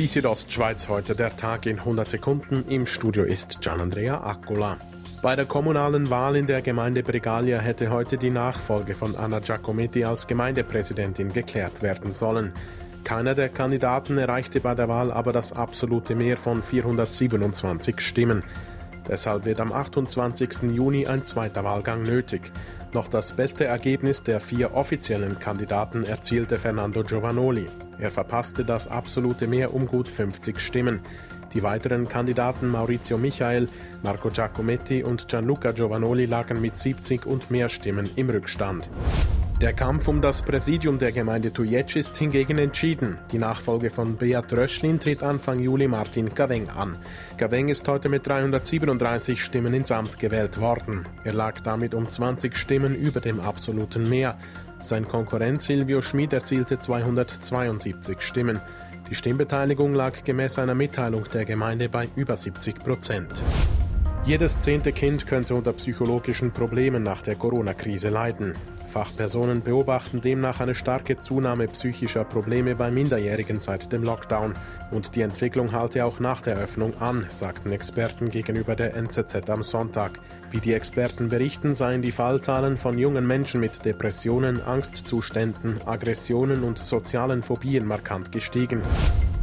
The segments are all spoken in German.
Die Südostschweiz heute der Tag in 100 Sekunden. Im Studio ist Gianandrea Accola. Bei der kommunalen Wahl in der Gemeinde Bregalia hätte heute die Nachfolge von Anna Giacometti als Gemeindepräsidentin geklärt werden sollen. Keiner der Kandidaten erreichte bei der Wahl aber das absolute Mehr von 427 Stimmen. Deshalb wird am 28. Juni ein zweiter Wahlgang nötig. Noch das beste Ergebnis der vier offiziellen Kandidaten erzielte Fernando Giovanoli. Er verpasste das absolute Mehr um gut 50 Stimmen. Die weiteren Kandidaten Maurizio Michael, Marco Giacometti und Gianluca Giovanoli lagen mit 70 und mehr Stimmen im Rückstand. Der Kampf um das Präsidium der Gemeinde Tujec ist hingegen entschieden. Die Nachfolge von Beat Röschlin tritt Anfang Juli Martin Gaveng an. Gaveng ist heute mit 337 Stimmen ins Amt gewählt worden. Er lag damit um 20 Stimmen über dem absoluten Mehr. Sein Konkurrent Silvio Schmid erzielte 272 Stimmen. Die Stimmbeteiligung lag gemäß einer Mitteilung der Gemeinde bei über 70 Prozent. Jedes zehnte Kind könnte unter psychologischen Problemen nach der Corona-Krise leiden. Fachpersonen beobachten demnach eine starke Zunahme psychischer Probleme bei Minderjährigen seit dem Lockdown. Und die Entwicklung halte auch nach der Öffnung an, sagten Experten gegenüber der NZZ am Sonntag. Wie die Experten berichten, seien die Fallzahlen von jungen Menschen mit Depressionen, Angstzuständen, Aggressionen und sozialen Phobien markant gestiegen.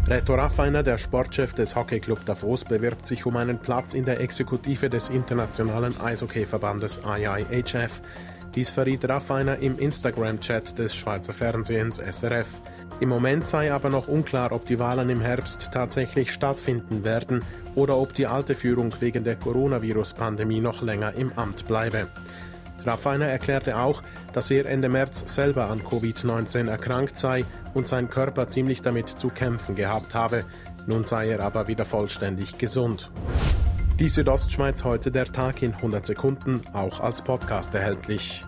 Reto Raffiner, der Sportchef des Hockeyclub Davos, bewirbt sich um einen Platz in der Exekutive des Internationalen Eishockeyverbandes IIHF. Dies verriet Raffiner im Instagram-Chat des Schweizer Fernsehens SRF. Im Moment sei aber noch unklar, ob die Wahlen im Herbst tatsächlich stattfinden werden oder ob die alte Führung wegen der Coronavirus-Pandemie noch länger im Amt bleibe. Raffiner erklärte auch, dass er Ende März selber an Covid-19 erkrankt sei und sein Körper ziemlich damit zu kämpfen gehabt habe. Nun sei er aber wieder vollständig gesund. Die Südostschweiz heute der Tag in 100 Sekunden, auch als Podcast erhältlich.